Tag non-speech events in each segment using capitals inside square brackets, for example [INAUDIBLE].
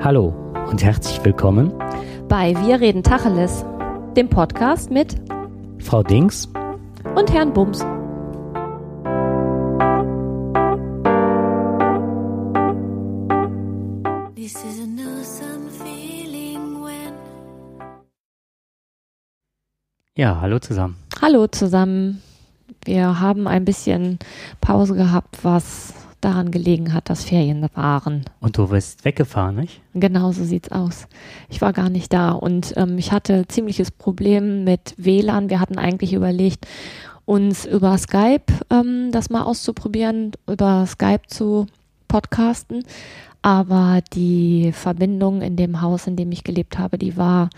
Hallo und herzlich willkommen bei Wir reden Tacheles, dem Podcast mit Frau Dings und Herrn Bums. Ja, hallo zusammen. Hallo zusammen. Wir haben ein bisschen Pause gehabt, was daran gelegen hat, dass Ferien waren. Und du bist weggefahren, nicht? Genau so sieht's aus. Ich war gar nicht da und ähm, ich hatte ziemliches Problem mit WLAN. Wir hatten eigentlich überlegt, uns über Skype ähm, das mal auszuprobieren, über Skype zu podcasten. Aber die Verbindung in dem Haus, in dem ich gelebt habe, die war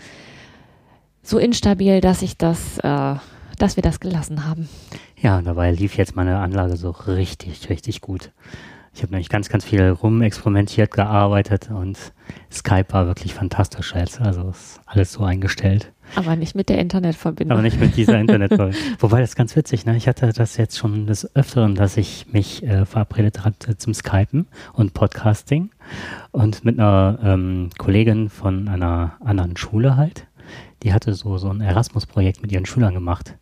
so instabil, dass ich das, äh, dass wir das gelassen haben. Ja, dabei lief jetzt meine Anlage so richtig, richtig gut. Ich habe nämlich ganz, ganz viel rumexperimentiert, gearbeitet und Skype war wirklich fantastisch jetzt. Also ist alles so eingestellt. Aber nicht mit der Internetverbindung. Aber nicht mit dieser [LAUGHS] Internetverbindung. Wobei das ist ganz witzig, ne? Ich hatte das jetzt schon des Öfteren, dass ich mich äh, verabredet hatte zum Skypen und Podcasting und mit einer ähm, Kollegin von einer anderen Schule halt. Die hatte so, so ein Erasmus-Projekt mit ihren Schülern gemacht.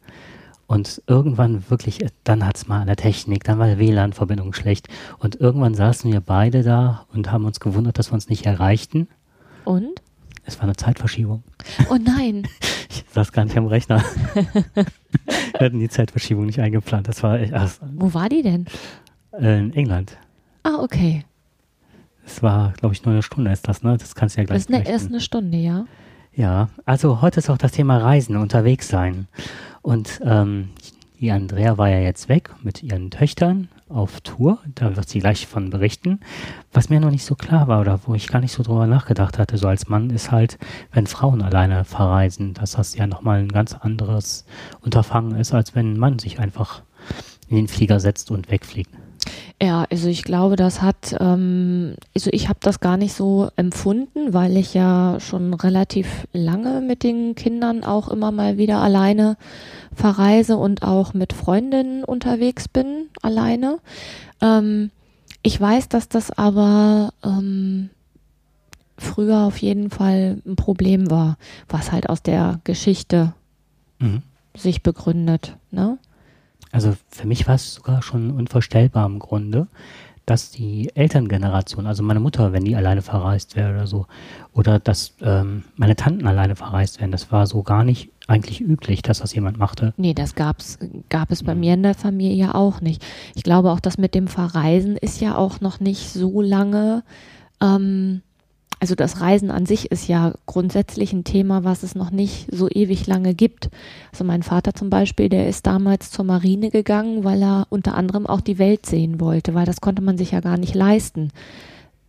Und irgendwann wirklich, dann hat es mal an der Technik, dann war die WLAN-Verbindung schlecht. Und irgendwann saßen wir beide da und haben uns gewundert, dass wir uns nicht erreichten. Und? Es war eine Zeitverschiebung. Oh nein. [LAUGHS] Ich saß gar nicht am Rechner. [LAUGHS] wir hatten die Zeitverschiebung nicht eingeplant. Das war echt. Ach, Wo war die denn? In England. Ah, okay. Es war, glaube ich, nur eine Stunde ist das, ne? Das kannst du ja gleich Das ist eine, erst eine Stunde, ja. Ja, also heute ist auch das Thema Reisen, unterwegs sein. Und ähm, die Andrea war ja jetzt weg mit ihren Töchtern auf Tour. Da wird sie gleich von berichten. Was mir noch nicht so klar war oder wo ich gar nicht so drüber nachgedacht hatte, so als Mann, ist halt, wenn Frauen alleine verreisen, dass das ja nochmal ein ganz anderes Unterfangen ist, als wenn ein Mann sich einfach in den Flieger setzt und wegfliegt. Ja, also ich glaube, das hat, ähm, also ich habe das gar nicht so empfunden, weil ich ja schon relativ lange mit den Kindern auch immer mal wieder alleine verreise und auch mit Freundinnen unterwegs bin, alleine. Ähm, ich weiß, dass das aber ähm, früher auf jeden Fall ein Problem war, was halt aus der Geschichte mhm. sich begründet. Ne? Also für mich war es sogar schon unvorstellbar im Grunde, dass die Elterngeneration, also meine Mutter, wenn die alleine verreist wäre oder so, oder dass ähm, meine Tanten alleine verreist wären, das war so gar nicht eigentlich üblich, dass das jemand machte. Nee, das gab's, gab es bei mir in der Familie ja auch nicht. Ich glaube auch, das mit dem Verreisen ist ja auch noch nicht so lange ähm, also das Reisen an sich ist ja grundsätzlich ein Thema, was es noch nicht so ewig lange gibt. Also mein Vater zum Beispiel, der ist damals zur Marine gegangen, weil er unter anderem auch die Welt sehen wollte, weil das konnte man sich ja gar nicht leisten.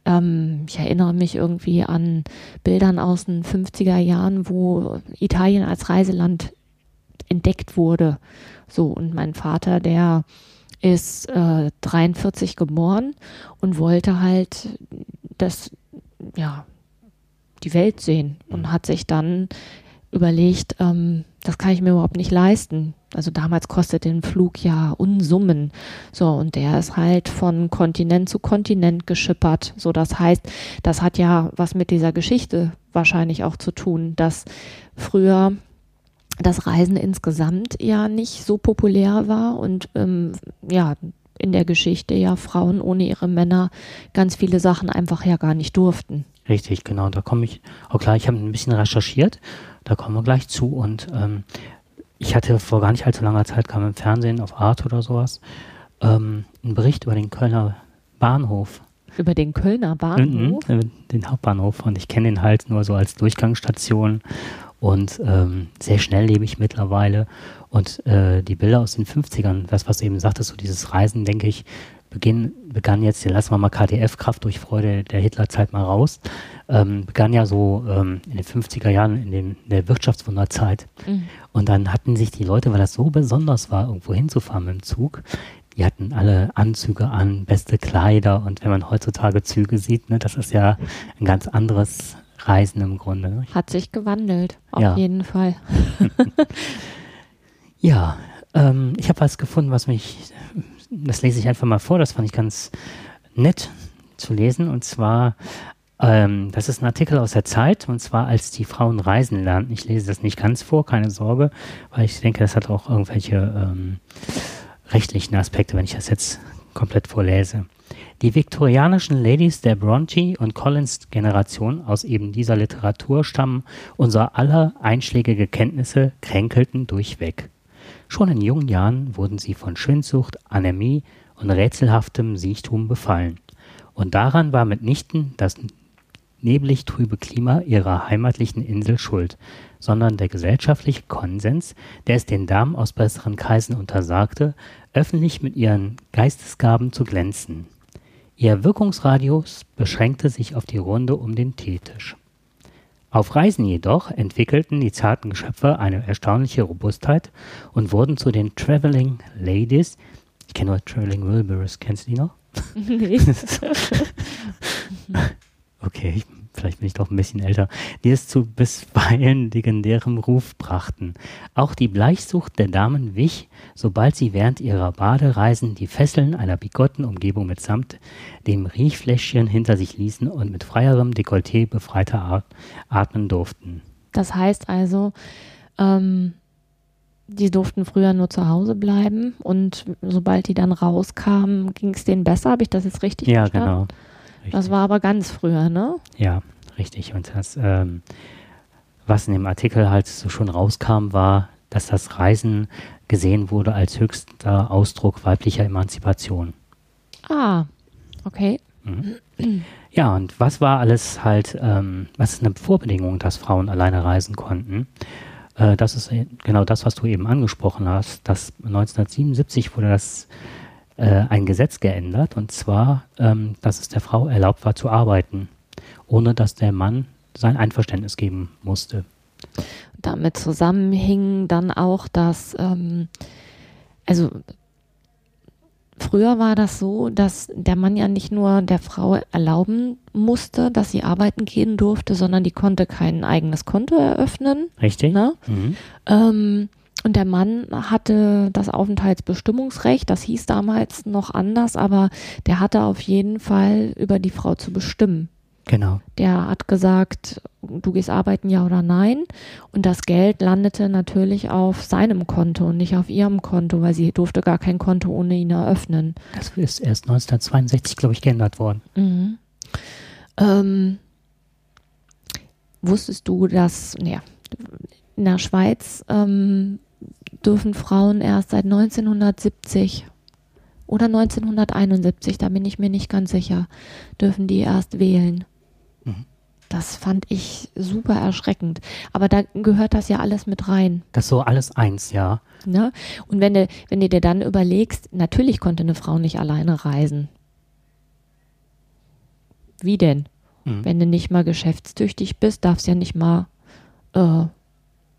Ähm, ich erinnere mich irgendwie an Bildern aus den 50er Jahren, wo Italien als Reiseland entdeckt wurde. So, und mein Vater, der ist äh, 43 geboren und wollte halt das ja, die Welt sehen und mhm. hat sich dann überlegt, ähm, das kann ich mir überhaupt nicht leisten. Also damals kostete ein Flug ja Unsummen. So, und der ist halt von Kontinent zu Kontinent geschippert. So, das heißt, das hat ja was mit dieser Geschichte wahrscheinlich auch zu tun, dass früher das Reisen insgesamt ja nicht so populär war und ähm, ja, in der Geschichte ja Frauen ohne ihre Männer ganz viele Sachen einfach ja gar nicht durften. Richtig, genau. Da komme ich auch klar, ich habe ein bisschen recherchiert, da kommen wir gleich zu. Und ähm, ich hatte vor gar nicht allzu langer Zeit, kam im Fernsehen auf Art oder sowas, ähm, ein Bericht über den Kölner Bahnhof. Über den Kölner Bahnhof? Mhm, den Hauptbahnhof. Und ich kenne den halt nur so als Durchgangsstation. Und ähm, sehr schnell lebe ich mittlerweile. Und äh, die Bilder aus den 50ern, das, was du eben sagtest, so dieses Reisen, denke ich, beginn, begann jetzt, den lassen wir mal KDF, Kraft durch Freude der Hitlerzeit mal raus, ähm, begann ja so ähm, in den 50er Jahren, in, den, in der Wirtschaftswunderzeit. Mhm. Und dann hatten sich die Leute, weil das so besonders war, irgendwo hinzufahren mit dem Zug, die hatten alle Anzüge an, beste Kleider und wenn man heutzutage Züge sieht, ne, das ist ja ein ganz anderes Reisen im Grunde. Ne? Hat sich gewandelt, auf ja. jeden Fall. [LAUGHS] Ja, ähm, ich habe was gefunden, was mich, das lese ich einfach mal vor, das fand ich ganz nett zu lesen. Und zwar Ähm, das ist ein Artikel aus der Zeit und zwar als die Frauen reisen lernten. Ich lese das nicht ganz vor, keine Sorge, weil ich denke, das hat auch irgendwelche ähm, rechtlichen Aspekte, wenn ich das jetzt komplett vorlese. Die viktorianischen Ladies der Bronte und Collins Generation aus eben dieser Literatur stammen unser aller einschlägige Kenntnisse kränkelten durchweg. Schon in jungen Jahren wurden sie von Schwindsucht, Anämie und rätselhaftem Siechtum befallen. Und daran war mitnichten das neblig trübe Klima ihrer heimatlichen Insel schuld, sondern der gesellschaftliche Konsens, der es den Damen aus besseren Kreisen untersagte, öffentlich mit ihren Geistesgaben zu glänzen. Ihr Wirkungsradius beschränkte sich auf die Runde um den Teetisch. Auf Reisen jedoch entwickelten die zarten Geschöpfe eine erstaunliche Robustheit und wurden zu den Traveling Ladies. Ich kenne nur Traveling Wilburys, kennst du die noch? [LAUGHS] Nee. [LAUGHS] okay, vielleicht bin ich doch ein bisschen älter, die es zu bisweilen [LAUGHS] legendärem Ruf brachten. Auch die Bleichsucht der Damen wich, sobald sie während ihrer Badereisen die Fesseln einer bigotten Umgebung mitsamt dem Riechfläschchen hinter sich ließen und mit freierem Dekolleté befreiter Art atmen durften. Das heißt also, ähm, die durften früher nur zu Hause bleiben und sobald die dann rauskamen, ging es denen besser. Habe ich das jetzt richtig ja, verstanden? Ja, genau. Richtig. Das war aber ganz früher, ne? Ja, richtig. Und das, ähm, was in dem Artikel halt so schon rauskam, war, dass das Reisen gesehen wurde als höchster Ausdruck weiblicher Emanzipation. Ah, okay. Mhm. Ja, und was war alles halt, ähm, was ist eine Vorbedingung, dass Frauen alleine reisen konnten? Äh, das ist genau das, was du eben angesprochen hast. Dass 1977 wurde das äh, ein Gesetz geändert, und zwar, ähm, dass es der Frau erlaubt war zu arbeiten, ohne dass der Mann sein Einverständnis geben musste. Damit zusammenhing dann auch, dass, ähm, also früher war das so, dass der Mann ja nicht nur der Frau erlauben musste, dass sie arbeiten gehen durfte, sondern die konnte kein eigenes Konto eröffnen. Richtig. Ne? Mhm. Ähm, und der Mann hatte das Aufenthaltsbestimmungsrecht, das hieß damals noch anders, aber der hatte auf jeden Fall über die Frau zu bestimmen. Genau. Der hat gesagt, du gehst arbeiten, ja oder nein. Und das Geld landete natürlich auf seinem Konto und nicht auf ihrem Konto, weil sie durfte gar kein Konto ohne ihn eröffnen. Das ist erst 1962, glaube ich, geändert worden. Mhm. Ähm, wusstest du, dass, naja, in der Schweiz ähm, dürfen Frauen erst seit 1970 oder 1971, da bin ich mir nicht ganz sicher, dürfen die erst wählen. Mhm. Das fand ich super erschreckend. Aber da gehört das ja alles mit rein. Das ist so alles eins, ja. Ne? Und wenn du, wenn du dir dann überlegst, natürlich konnte eine Frau nicht alleine reisen. Wie denn? Mhm. Wenn du nicht mal geschäftstüchtig bist, darfst du ja nicht mal äh,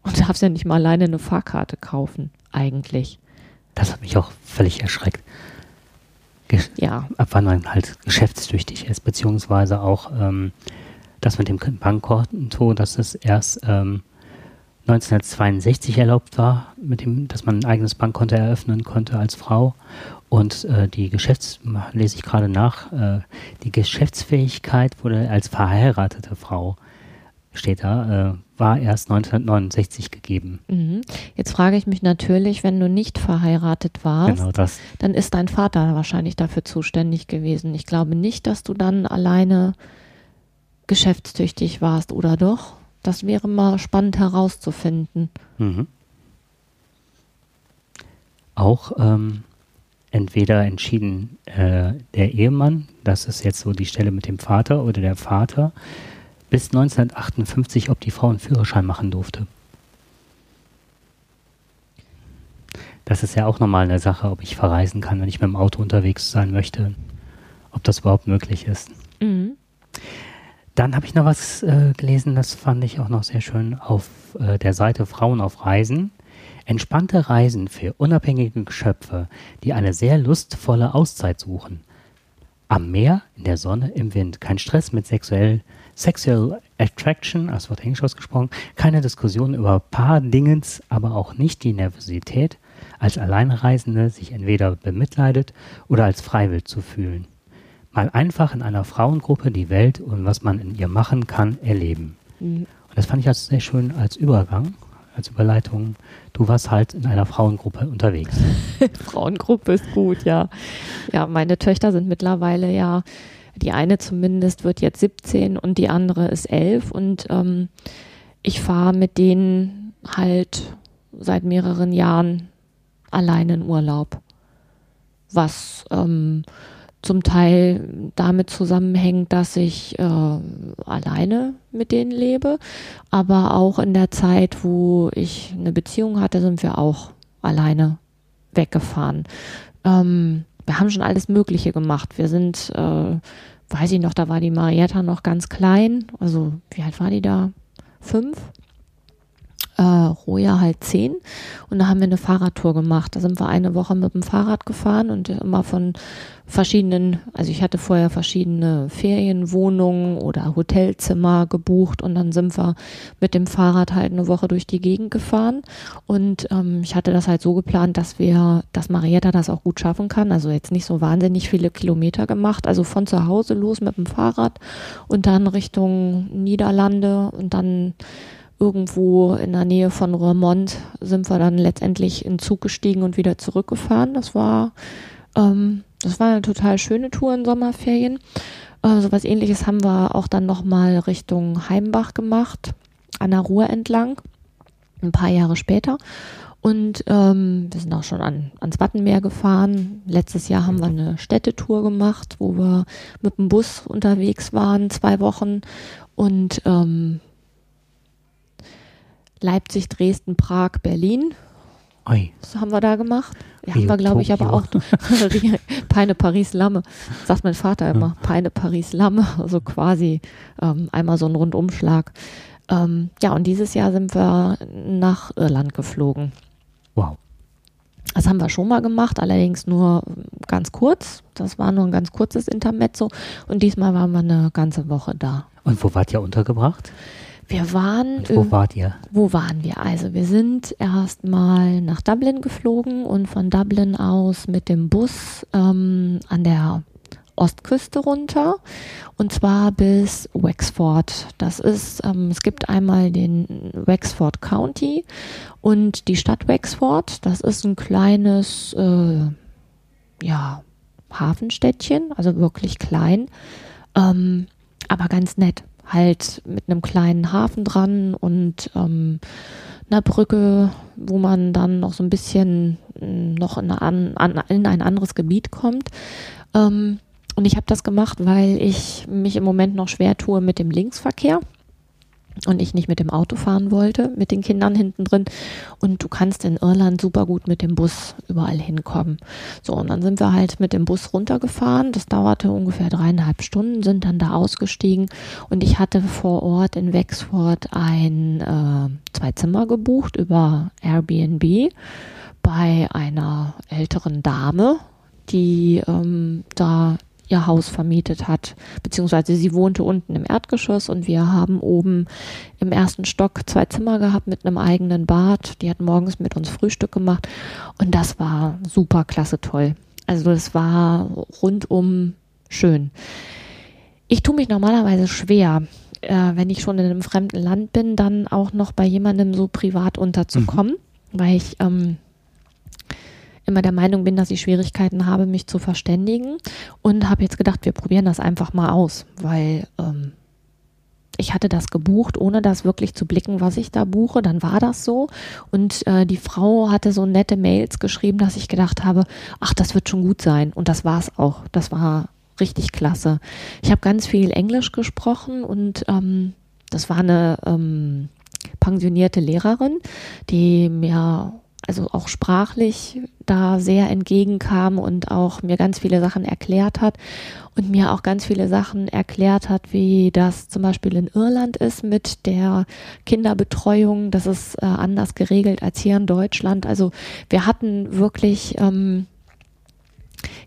und darfst ja nicht mal alleine eine Fahrkarte kaufen, eigentlich. Das hat mich auch völlig erschreckt. Gesch ja. Ab wann man halt geschäftstüchtig ist, beziehungsweise auch ähm, das mit dem Bankkonto, dass es erst ähm, 1962 erlaubt war, mit dem, dass man ein eigenes Bankkonto eröffnen konnte als Frau. Und äh, die Geschäfts, lese ich gerade nach, äh, die Geschäftsfähigkeit wurde als verheiratete Frau, steht da, äh, war erst 1969 gegeben. Mhm. Jetzt frage ich mich natürlich, wenn du nicht verheiratet warst, genau dann ist dein Vater wahrscheinlich dafür zuständig gewesen. Ich glaube nicht, dass du dann alleine geschäftstüchtig warst, oder doch? Das wäre mal spannend herauszufinden. Mhm. Auch ähm, entweder entschieden äh, der Ehemann, das ist jetzt so die Stelle mit dem Vater, oder der Vater, bis 1958, ob die Frau einen Führerschein machen durfte. Das ist ja auch nochmal eine Sache, ob ich verreisen kann, wenn ich mit dem Auto unterwegs sein möchte. Ob das überhaupt möglich ist. Mhm. Dann habe ich noch was äh, gelesen, das fand ich auch noch sehr schön auf äh, der Seite Frauen auf Reisen. Entspannte Reisen für unabhängige Geschöpfe, die eine sehr lustvolle Auszeit suchen. Am Meer, in der Sonne, im Wind. Kein Stress mit sexuell Sexual Attraction, das Wort Englisch ausgesprochen, keine Diskussion über Paar-Dingens, aber auch nicht die Nervosität, als Alleinreisende sich entweder bemitleidet oder als freiwillig zu fühlen. mal einfach in einer Frauengruppe die Welt und was man in ihr machen kann, erleben. Mhm. Und das fand ich als sehr schön als Übergang, als Überleitung. Du warst halt in einer Frauengruppe unterwegs. [LAUGHS] Frauengruppe ist gut, ja. Ja, meine Töchter sind mittlerweile ja, die eine zumindest wird jetzt 17 und die andere ist 11 und ähm, ich fahre mit denen halt seit mehreren Jahren alleine in Urlaub. Was ähm, zum Teil damit zusammenhängt, dass ich äh, alleine mit denen lebe, aber auch in der Zeit, wo ich eine Beziehung hatte, sind wir auch alleine weggefahren. Ähm, wir haben schon alles Mögliche gemacht. Wir sind, äh, weiß ich noch, da war die Marietta noch ganz klein. Also wie alt war die da? Fünf? Äh, Roja halt zehn. Und da haben wir eine Fahrradtour gemacht. Da sind wir eine Woche mit dem Fahrrad gefahren und immer von verschiedenen, also ich hatte vorher verschiedene Ferienwohnungen oder Hotelzimmer gebucht und dann sind wir mit dem Fahrrad halt eine Woche durch die Gegend gefahren und ähm, ich hatte das halt so geplant, dass wir, dass Marietta das auch gut schaffen kann, also jetzt nicht so wahnsinnig viele Kilometer gemacht, also von zu Hause los mit dem Fahrrad und dann Richtung Niederlande und dann irgendwo in der Nähe von Roermond sind wir dann letztendlich in Zug gestiegen und wieder zurückgefahren. Das war, ähm, das war eine total schöne Tour in Sommerferien. Äh, so was ähnliches haben wir auch dann nochmal Richtung Heimbach gemacht, an der Ruhr entlang, ein paar Jahre später. Und ähm, wir sind auch schon an, ans Wattenmeer gefahren. Letztes Jahr haben wir eine Städtetour gemacht, wo wir mit dem Bus unterwegs waren, zwei Wochen. Und ähm, Leipzig, Dresden, Prag, Berlin. Oi. Das haben wir da gemacht. Ja, haben wir, glaube ich, aber auch [LAUGHS] Peine, Paris, Lamme. Sagt mein Vater immer. Ja. Peine, Paris, Lamme. [LAUGHS] Also quasi ähm, einmal so ein Rundumschlag. Ähm, ja, und dieses Jahr sind wir nach Irland geflogen. Wow. Das haben wir schon mal gemacht, allerdings nur ganz kurz. Das war nur ein ganz kurzes Intermezzo. Und diesmal waren wir eine ganze Woche da. Und wo wart ihr untergebracht? Wir waren. Und wo wart ihr? Wo waren wir? Also, wir sind erstmal nach Dublin geflogen und von Dublin aus mit dem Bus ähm, an der Ostküste runter und zwar bis Wexford. Das ist, ähm, es gibt einmal den Wexford County und die Stadt Wexford. Das ist ein kleines, äh, ja, Hafenstädtchen, also wirklich klein, ähm, aber ganz nett halt mit einem kleinen Hafen dran und ähm, einer Brücke, wo man dann noch so ein bisschen mm, noch in, eine, in ein anderes Gebiet kommt. Ähm, und ich habe das gemacht, weil ich mich im Moment noch schwer tue mit dem Linksverkehr und ich nicht mit dem Auto fahren wollte, mit den Kindern hinten drin. Und du kannst in Irland super gut mit dem Bus überall hinkommen. So, und dann sind wir halt mit dem Bus runtergefahren. Das dauerte ungefähr dreieinhalb Stunden, sind dann da ausgestiegen. Und ich hatte vor Ort in Wexford ein äh, Zwei-Zimmer gebucht über Airbnb bei einer älteren Dame, die ähm, da ihr Haus vermietet hat, beziehungsweise sie wohnte unten im Erdgeschoss und wir haben oben im ersten Stock zwei Zimmer gehabt mit einem eigenen Bad. Die hat morgens mit uns Frühstück gemacht und das war super klasse toll. Also das war rundum schön. Ich tue mich normalerweise schwer, äh, wenn ich schon in einem fremden Land bin, dann auch noch bei jemandem so privat unterzukommen, mhm. weil ich ähm, immer der Meinung bin, dass ich Schwierigkeiten habe, mich zu verständigen und habe jetzt gedacht, wir probieren das einfach mal aus, weil ähm, ich hatte das gebucht, ohne das wirklich zu blicken, was ich da buche. Dann war das so. Und äh, die Frau hatte so nette Mails geschrieben, dass ich gedacht habe, ach, das wird schon gut sein. Und das war es auch. Das war richtig klasse. Ich habe ganz viel Englisch gesprochen und ähm, das war eine ähm, pensionierte Lehrerin, die mir also auch sprachlich da sehr entgegenkam und auch mir ganz viele Sachen erklärt hat und mir auch ganz viele Sachen erklärt hat, wie das zum Beispiel in Irland ist mit der Kinderbetreuung. Das ist äh, anders geregelt als hier in Deutschland. Also wir hatten wirklich ähm,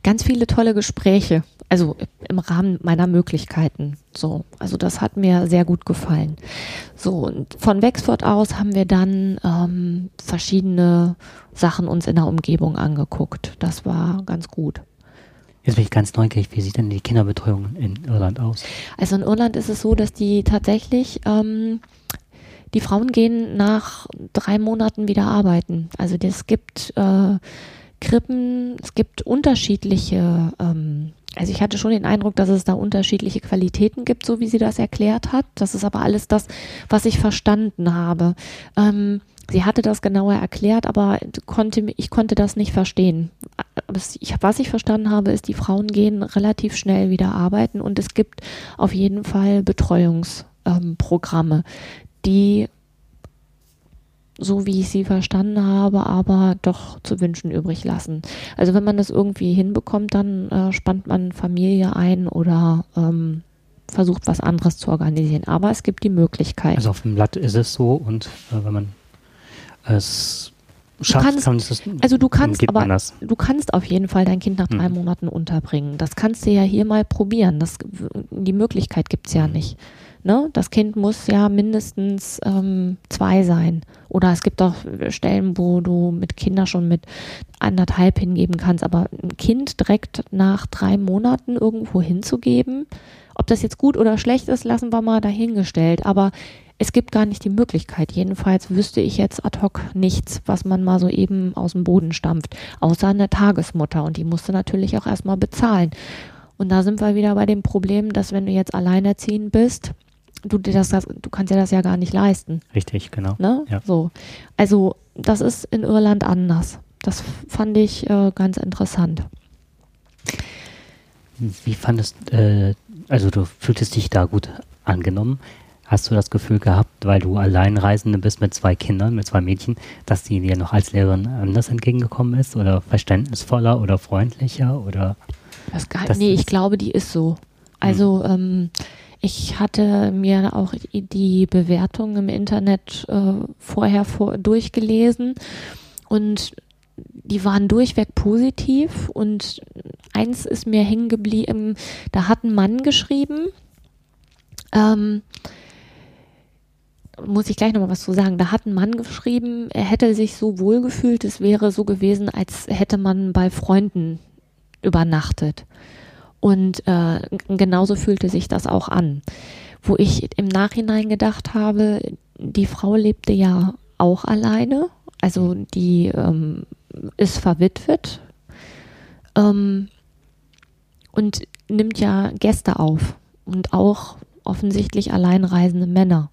ganz viele tolle Gespräche also im Rahmen meiner Möglichkeiten. So, also das hat mir sehr gut gefallen. So, und von Wexford aus haben wir dann ähm, verschiedene Sachen uns in der Umgebung angeguckt. Das war ganz gut. Jetzt bin ich ganz neugierig, wie sieht denn die Kinderbetreuung in Irland aus? Also in Irland ist es so, dass die tatsächlich, ähm, die Frauen gehen nach drei Monaten wieder arbeiten. Also es gibt äh, Krippen, es gibt unterschiedliche, ähm, also ich hatte schon den Eindruck, dass es da unterschiedliche Qualitäten gibt, so wie sie das erklärt hat. Das ist aber alles das, was ich verstanden habe. Ähm, sie hatte das genauer erklärt, aber konnte, ich konnte das nicht verstehen. Was ich, verstanden habe, ist, die Frauen gehen relativ schnell wieder arbeiten und es gibt auf jeden Fall Betreuungsprogramme, ähm, die so wie ich sie verstanden habe, aber doch zu wünschen übrig lassen. Also wenn man das irgendwie hinbekommt, dann äh, spannt man Familie ein oder ähm, versucht was anderes zu organisieren. Aber es gibt die Möglichkeit. Also auf dem Blatt ist es so und äh, wenn man es schafft, kannst, kann es also du kannst aber du kannst auf jeden Fall dein Kind nach drei hm. Monaten unterbringen. Das kannst du ja hier mal probieren. Das, die Möglichkeit gibt es ja hm. nicht. Ne? Das Kind muss ja mindestens ähm, zwei sein. Oder es gibt auch Stellen, wo du mit Kindern schon mit anderthalb hingeben kannst. Aber ein Kind direkt nach drei Monaten irgendwo hinzugeben, ob das jetzt gut oder schlecht ist, lassen wir mal dahingestellt. Aber es gibt gar nicht die Möglichkeit. Jedenfalls wüsste ich jetzt ad hoc nichts, was man mal so eben aus dem Boden stampft. Außer eine Tagesmutter. Und die musste natürlich auch erstmal bezahlen. Und da sind wir wieder bei dem Problem, dass wenn du jetzt alleinerziehend bist, du dir das, du kannst ja das ja gar nicht leisten. Richtig, genau. Ne? Ja. So. Also, das ist in Irland anders. Das fand ich äh, ganz interessant. Wie fandest, äh, also du fühltest dich da gut angenommen. Hast du das Gefühl gehabt, weil du Alleinreisende bist mit zwei Kindern, mit zwei Mädchen, dass die dir noch als Lehrerin anders entgegengekommen ist oder verständnisvoller oder freundlicher oder? Das gar, nee, ich glaube, die ist so. Also hm. ähm, ich hatte mir auch die Bewertungen im Internet äh, vorher vor, durchgelesen und die waren durchweg positiv und eins ist mir hängen geblieben, da hat ein Mann geschrieben, ähm, muss ich gleich nochmal was zu sagen. Da hat ein Mann geschrieben, er hätte sich so wohl gefühlt, es wäre so gewesen, als hätte man bei Freunden übernachtet. Und äh, genauso fühlte sich das auch an. Wo ich im Nachhinein gedacht habe, die Frau lebte ja auch alleine, also die ähm, ist verwitwet. Ähm, und nimmt ja Gäste auf. Und auch offensichtlich alleinreisende Männer,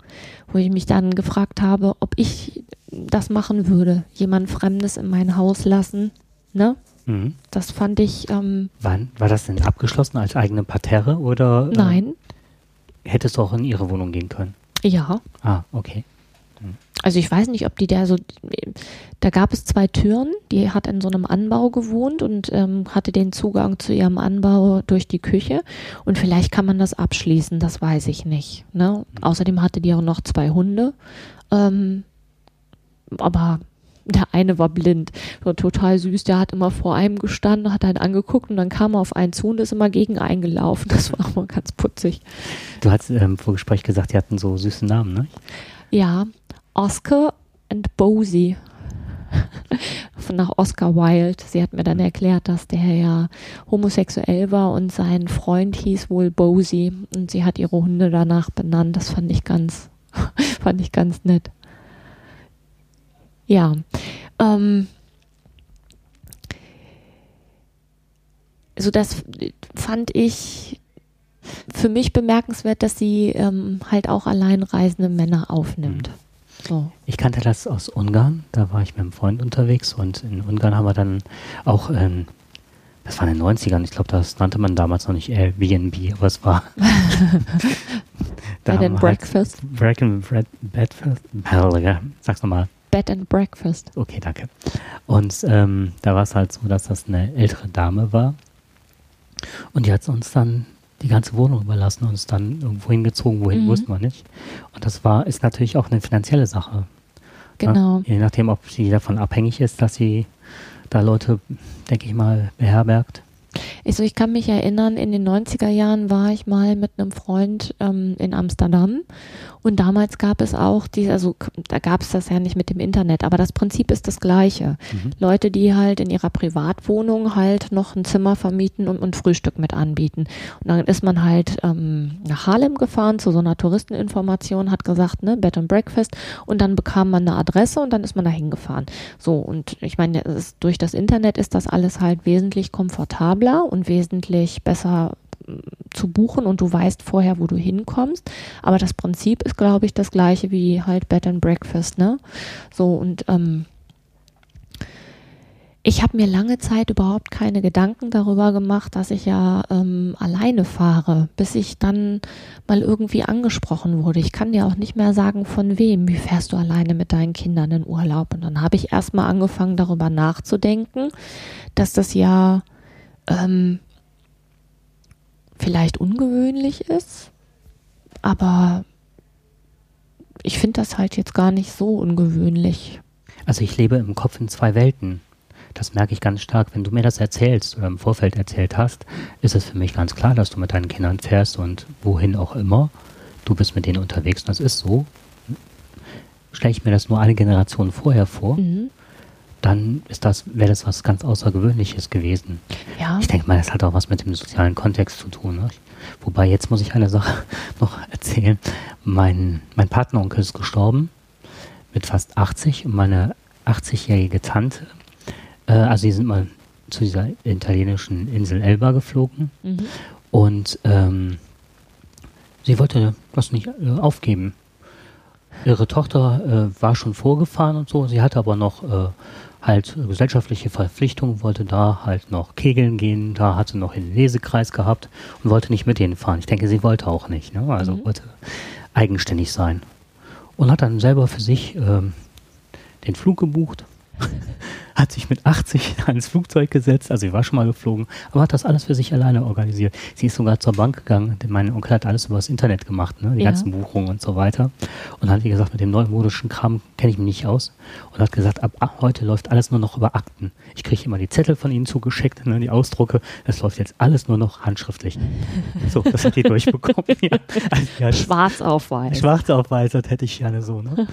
wo ich mich dann gefragt habe, ob ich das machen würde, jemand Fremdes in mein Haus lassen, ne? Mhm. Das fand ich. Ähm, Wann? War das denn abgeschlossen als eigene Parterre oder? Äh, Nein. Hättest du auch in ihre Wohnung gehen können? Ja. Ah, okay. Mhm. Also ich weiß nicht, ob die da so, da gab es zwei Türen, die hat in so einem Anbau gewohnt und ähm, hatte den Zugang zu ihrem Anbau durch die Küche und vielleicht kann man das abschließen, das weiß ich nicht. Ne? Mhm. Außerdem hatte die auch noch zwei Hunde, ähm, aber der eine war blind, war total süß, der hat immer vor einem gestanden, hat einen angeguckt und dann kam er auf einen zu und ist immer gegen einen gelaufen. Das war immer ganz putzig. Du hast im Vorgespräch gesagt, die hatten so süße Namen, ne? Ja, Oscar und Bosie. [LAUGHS] nach Oscar Wilde. Sie hat mir dann erklärt, dass der ja homosexuell war und sein Freund hieß wohl Bosie und sie hat ihre Hunde danach benannt. Das fand ich ganz, [LAUGHS] fand ich ganz nett. Ja. Ähm, also das fand ich für mich bemerkenswert, dass sie ähm, halt auch alleinreisende Männer aufnimmt. Mhm. So. Ich kannte das aus Ungarn, da war ich mit einem Freund unterwegs und in Ungarn haben wir dann auch, ähm, das war in den 90ern, ich glaube, das nannte man damals noch nicht Airbnb, aber es war [LAUGHS] [LAUGHS] Bed and Breakfast. Halt Break and Breakfast. Sag's nochmal. Bed and Breakfast. Okay, danke. Und ähm, da war es halt so, dass das eine ältere Dame war. Und die hat uns dann die ganze Wohnung überlassen und uns dann irgendwo hingezogen, wohin mhm. wussten wir nicht. Und das war, ist natürlich auch eine finanzielle Sache. Genau. Ja? Je nachdem, ob sie davon abhängig ist, dass sie da Leute, denke ich mal, beherbergt. Also ich kann mich erinnern, in den 90er Jahren war ich mal mit einem Freund ähm, in Amsterdam Und damals gab es auch die, also da gab es das ja nicht mit dem Internet, aber das Prinzip ist das gleiche. Mhm. Leute, die halt in ihrer Privatwohnung halt noch ein Zimmer vermieten und, und Frühstück mit anbieten. Und dann ist man halt ähm, nach Harlem gefahren zu so einer Touristeninformation, hat gesagt, ne, Bed and Breakfast und dann bekam man eine Adresse und dann ist man da hingefahren. So, und ich meine, durch das Internet ist das alles halt wesentlich komfortabler und wesentlich besser zu buchen und du weißt vorher, wo du hinkommst. Aber das Prinzip ist, glaube ich, das gleiche wie halt Bed and Breakfast, ne? So und ähm, ich habe mir lange Zeit überhaupt keine Gedanken darüber gemacht, dass ich ja ähm, alleine fahre, bis ich dann mal irgendwie angesprochen wurde. Ich kann dir auch nicht mehr sagen, von wem. Wie fährst du alleine mit deinen Kindern in Urlaub? Und dann habe ich erstmal angefangen, darüber nachzudenken, dass das ja ähm, vielleicht ungewöhnlich ist, aber ich finde das halt jetzt gar nicht so ungewöhnlich. Also ich lebe im Kopf in zwei Welten. Das merke ich ganz stark. Wenn du mir das erzählst oder im Vorfeld erzählt hast, ist es für mich ganz klar, dass du mit deinen Kindern fährst und wohin auch immer. Du bist mit denen unterwegs und das ist so. Stelle ich mir das nur eine Generation vorher vor. Mhm dann ist das, wäre das was ganz Außergewöhnliches gewesen. Ja. Ich denke mal, das hat auch was mit dem sozialen Kontext zu tun. Ne? Wobei, jetzt muss ich eine Sache [LAUGHS] noch erzählen. Mein, mein Partneronkel ist gestorben mit fast 80 und meine 80-jährige Tante, äh, also die sind mal zu dieser italienischen Insel Elba geflogen mhm. und ähm, sie wollte das nicht äh, aufgeben. Ihre Tochter äh, war schon vorgefahren und so, sie hatte aber noch äh, halt gesellschaftliche Verpflichtungen, wollte da halt noch kegeln gehen, da hatte noch einen Lesekreis gehabt und wollte nicht mit denen fahren. Ich denke, sie wollte auch nicht, ne? also mhm. wollte eigenständig sein. Und hat dann selber für sich ähm, den Flug gebucht [LAUGHS] hat sich mit 80 ins [LAUGHS] Flugzeug gesetzt, also sie war schon mal geflogen, aber hat das alles für sich alleine organisiert. Sie ist sogar zur Bank gegangen, denn mein Onkel hat alles über das Internet gemacht, ne? die ja. ganzen Buchungen und so weiter. Und hat, wie gesagt, mit dem neumodischen Kram kenne ich mich nicht aus und hat gesagt, ab, ab heute läuft alles nur noch über Akten. Ich kriege immer die Zettel von ihnen zugeschickt, ne? die Ausdrucke, das läuft jetzt alles nur noch handschriftlich. So, das hat die [LAUGHS] durchbekommen. ja. Also, ja, schwarz auf weiß. Schwarz auf weiß, das hätte ich gerne so. Ne?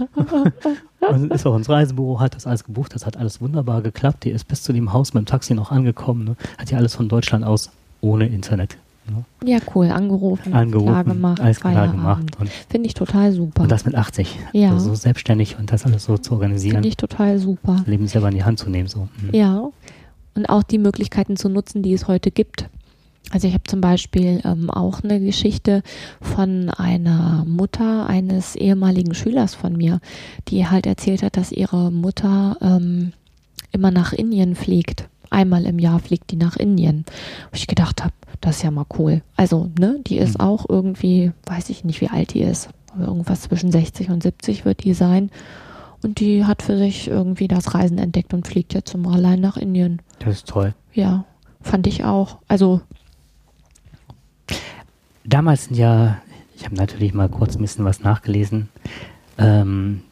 Und ist auch ins Reisebüro, hat das alles gebucht, das hat alles wunderbar geklappt. Die ist bis zu dem Haus mit dem Taxi noch angekommen. Ne? Hat ja alles von Deutschland aus ohne Internet. Ne? Ja, cool. Angerufen, Angerufen klar gemacht. Alles klar gemacht. Finde ich total super. Und das mit 80. Ja. Also so selbstständig und das alles so zu organisieren. Finde ich total super. Leben selber in die Hand zu nehmen. So. Mhm. Ja. Und auch die Möglichkeiten zu nutzen, die es heute gibt. Also ich habe zum Beispiel ähm, auch eine Geschichte von einer Mutter eines ehemaligen Schülers von mir, die halt erzählt hat, dass ihre Mutter ähm, immer nach Indien fliegt. Einmal im Jahr fliegt die nach Indien. Wo ich gedacht habe, das ist ja mal cool. Also, ne, die ist mhm. auch irgendwie, weiß ich nicht, wie alt die ist, aber irgendwas zwischen 60 und 70 wird die sein. Und die hat für sich irgendwie das Reisen entdeckt und fliegt jetzt mal allein nach Indien. Das ist toll. Ja, fand ich auch. Also. Damals sind ja, ich habe natürlich mal kurz ein bisschen was nachgelesen, ähm,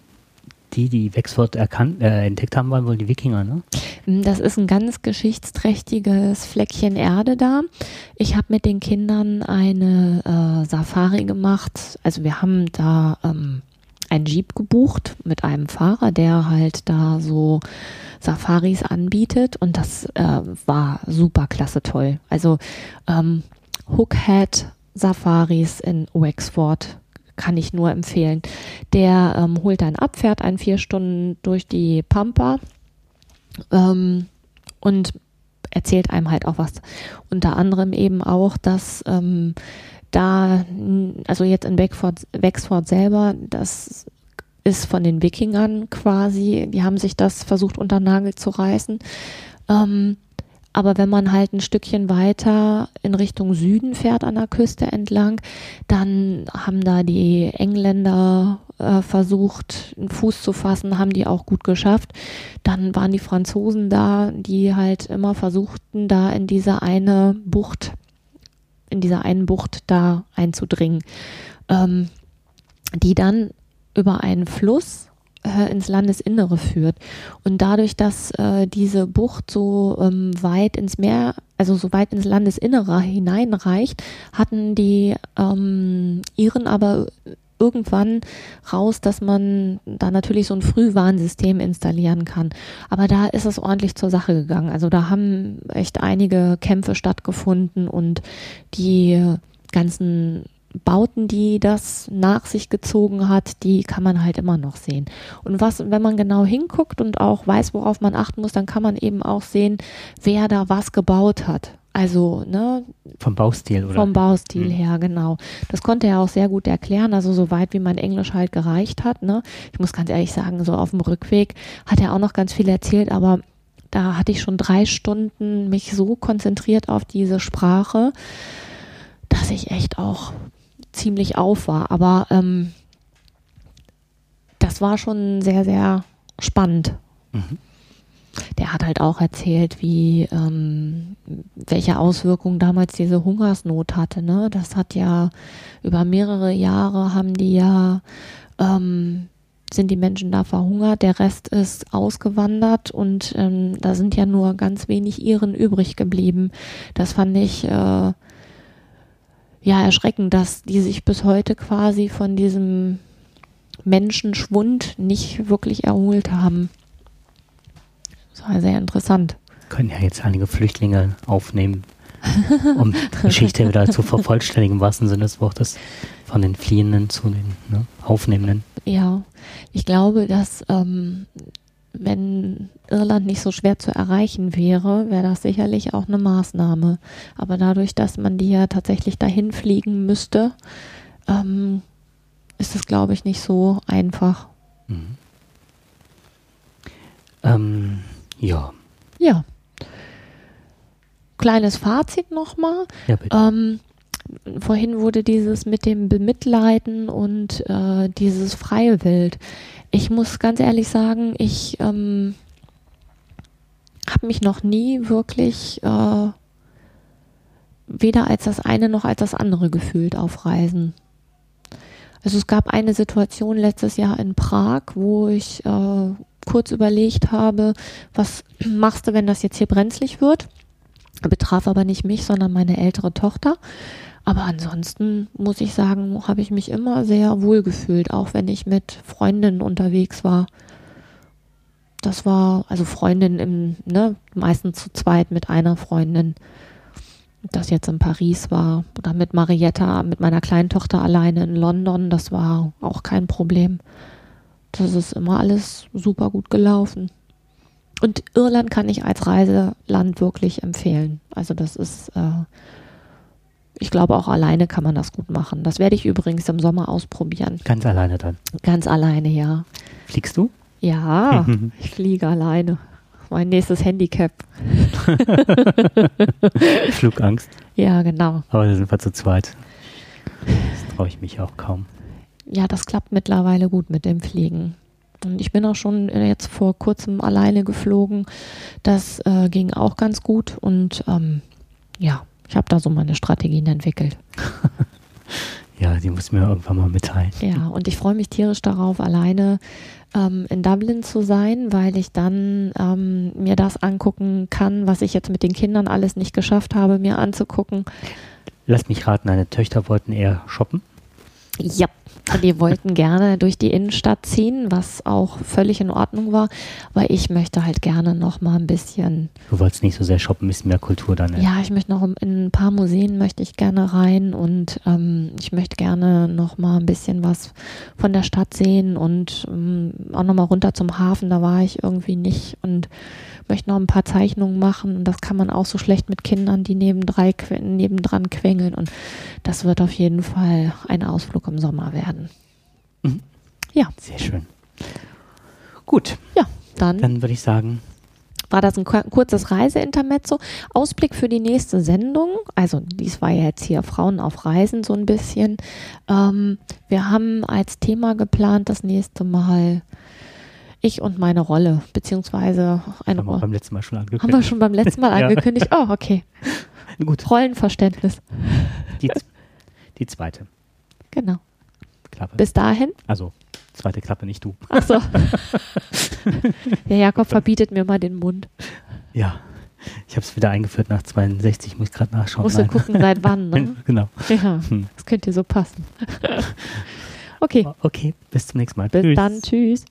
die, die Wexford erkannt, äh, entdeckt haben, waren wohl die Wikinger, ne? Mm, das ist ein ganz geschichtsträchtiges Fleckchen Erde da. Ich habe mit den Kindern eine äh, Safari gemacht. Also wir haben da ähm, ein Jeep gebucht mit einem Fahrer, der halt da so Safaris anbietet und das äh, war super klasse toll. Also ähm, Hookhead Safaris in Wexford kann ich nur empfehlen. Der ähm, holt ein ab, fährt ein vier Stunden durch die Pampa ähm, und erzählt einem halt auch was. Unter anderem eben auch, dass ähm, da, also jetzt in Wexford, Wexford selber, das ist von den Wikingern quasi, die haben sich das versucht unter Nagel zu reißen. Ähm, aber wenn man halt ein Stückchen weiter in Richtung Süden fährt an der Küste entlang, dann haben da die Engländer äh, versucht, einen Fuß zu fassen, haben die auch gut geschafft. Dann waren die Franzosen da, die halt immer versuchten, da in diese eine Bucht, in dieser einen Bucht da einzudringen, ähm, die dann über einen Fluss äh, ins Landesinnere führt. Und dadurch, dass äh, diese Bucht so ähm, weit ins Meer, also so weit ins Landesinnere hineinreicht, hatten die ähm, Iren aber irgendwann raus, dass man da natürlich so ein Frühwarnsystem installieren kann. Aber da ist es ordentlich zur Sache gegangen. Also da haben echt einige Kämpfe stattgefunden und die ganzen Bauten, die das nach sich gezogen hat, die kann man halt immer noch sehen. Und was, wenn man genau hinguckt und auch weiß, worauf man achten muss, dann kann man eben auch sehen, wer da was gebaut hat. Also, ne? Vom Baustil, oder? Vom Baustil mhm. her, genau. Das konnte er auch sehr gut erklären, also so weit wie mein Englisch halt gereicht hat, ne? Ich muss ganz ehrlich sagen, so auf dem Rückweg hat er auch noch ganz viel erzählt, aber da hatte ich schon drei Stunden mich so konzentriert auf diese Sprache, dass ich echt auch ziemlich auf war. Aber ähm, das war schon sehr, sehr spannend. Mhm der hat halt auch erzählt, wie ähm, welche Auswirkungen damals diese Hungersnot hatte. Ne? Das hat ja über mehrere Jahre haben die ja ähm, sind die Menschen da verhungert, der Rest ist ausgewandert und ähm, da sind ja nur ganz wenig Iren übrig geblieben. Das fand ich äh, ja erschreckend, dass die sich bis heute quasi von diesem Menschenschwund nicht wirklich erholt haben. Das war sehr interessant. Können ja jetzt einige Flüchtlinge aufnehmen, um [LAUGHS] die Geschichte wieder zu vervollständigen, im wahrsten Sinne des Wortes, von den Fliehenden zu den ne, Aufnehmenden. Ja, ich glaube, dass ähm, wenn Irland nicht so schwer zu erreichen wäre, wäre das sicherlich auch eine Maßnahme. Aber dadurch, dass man die ja tatsächlich dahin fliegen müsste, ähm, ist es, glaube ich, nicht so einfach. Mhm. Ähm, ja. Ja. Kleines Fazit nochmal. Ja, bitte. Ähm, vorhin wurde dieses mit dem Bemitleiden und äh, dieses freie Wild. Ich muss ganz ehrlich sagen, ich ähm, habe mich noch nie wirklich äh, weder als das eine noch als das andere gefühlt auf Reisen. Also es gab eine Situation letztes Jahr in Prag, wo ich äh, kurz überlegt habe, was [CLEARS THROAT] machst du, wenn das jetzt hier brenzlig wird? Betraf aber nicht mich, sondern meine ältere Tochter. Aber ansonsten muss ich sagen, habe ich mich immer sehr wohl gefühlt, auch wenn ich mit Freundinnen unterwegs war. Das war, also Freundin im, ne, meistens zu zweit mit einer Freundin. Das jetzt in Paris war oder mit Marietta, mit meiner kleinen Tochter alleine in London, das war auch kein Problem das ist immer alles super gut gelaufen. Und Irland kann ich als Reiseland wirklich empfehlen. Also das ist, äh, ich glaube auch alleine kann man das gut machen. Das werde ich übrigens im Sommer ausprobieren. Ganz alleine dann? Ganz alleine, ja. Fliegst du? Ja, [LAUGHS] ich fliege alleine. Mein nächstes Handicap. [LAUGHS] Flugangst. Ja, genau. Aber da sind wir zu zweit. Das traue ich mich auch kaum ja, das klappt mittlerweile gut mit dem Fliegen. Und ich bin auch schon jetzt vor kurzem alleine geflogen. Das äh, ging auch ganz gut. Und ähm, ja, ich habe da so meine Strategien entwickelt. [LAUGHS] ja, die muss mir irgendwann mal mitteilen. Ja, und ich freue mich tierisch darauf, alleine ähm, in Dublin zu sein, weil ich dann ähm, mir das angucken kann, was ich jetzt mit den Kindern alles nicht geschafft habe, mir anzugucken. Lass mich raten, deine Töchter wollten eher shoppen? Ja, die wollten gerne durch die Innenstadt ziehen, was auch völlig in Ordnung war. Aber ich möchte halt gerne noch mal ein bisschen. Du wolltest nicht so sehr shoppen, ein bisschen mehr Kultur dann. Ja, ja ich möchte noch in ein paar Museen möchte ich gerne rein und ähm, ich möchte gerne noch mal ein bisschen was von der Stadt sehen und ähm, auch noch mal runter zum Hafen. Da war ich irgendwie nicht und möchte noch ein paar Zeichnungen machen und das kann man auch so schlecht mit Kindern, die nebendran, nebendran quengeln und das wird auf jeden Fall ein Ausflug im Sommer werden. Mhm. Ja. Sehr schön. Gut. Ja, dann. Dann würde ich sagen, war das ein kurzes Reiseintermezzo. Ausblick für die nächste Sendung. Also dies war ja jetzt hier Frauen auf Reisen so ein bisschen. Ähm, wir haben als Thema geplant, das nächste Mal ich und meine Rolle, beziehungsweise eine Rolle. Haben wir beim letzten Mal schon angekündigt. Haben wir schon beim letzten Mal [LAUGHS] angekündigt? Oh, okay. [LAUGHS] Gut. Rollenverständnis. Die, die zweite. Genau. Klappe. Bis dahin? Also, zweite Klappe, nicht du. Ach so. [LAUGHS] Der Jakob verbietet mir mal den Mund. Ja. Ich habe es wieder eingeführt nach 62, muss ich gerade nachschauen. Musst du gucken, seit wann, ne? genau. Ja, hm. das könnte so passen. Okay. Okay, bis zum nächsten Mal. Bis Tschüss. dann. Tschüss.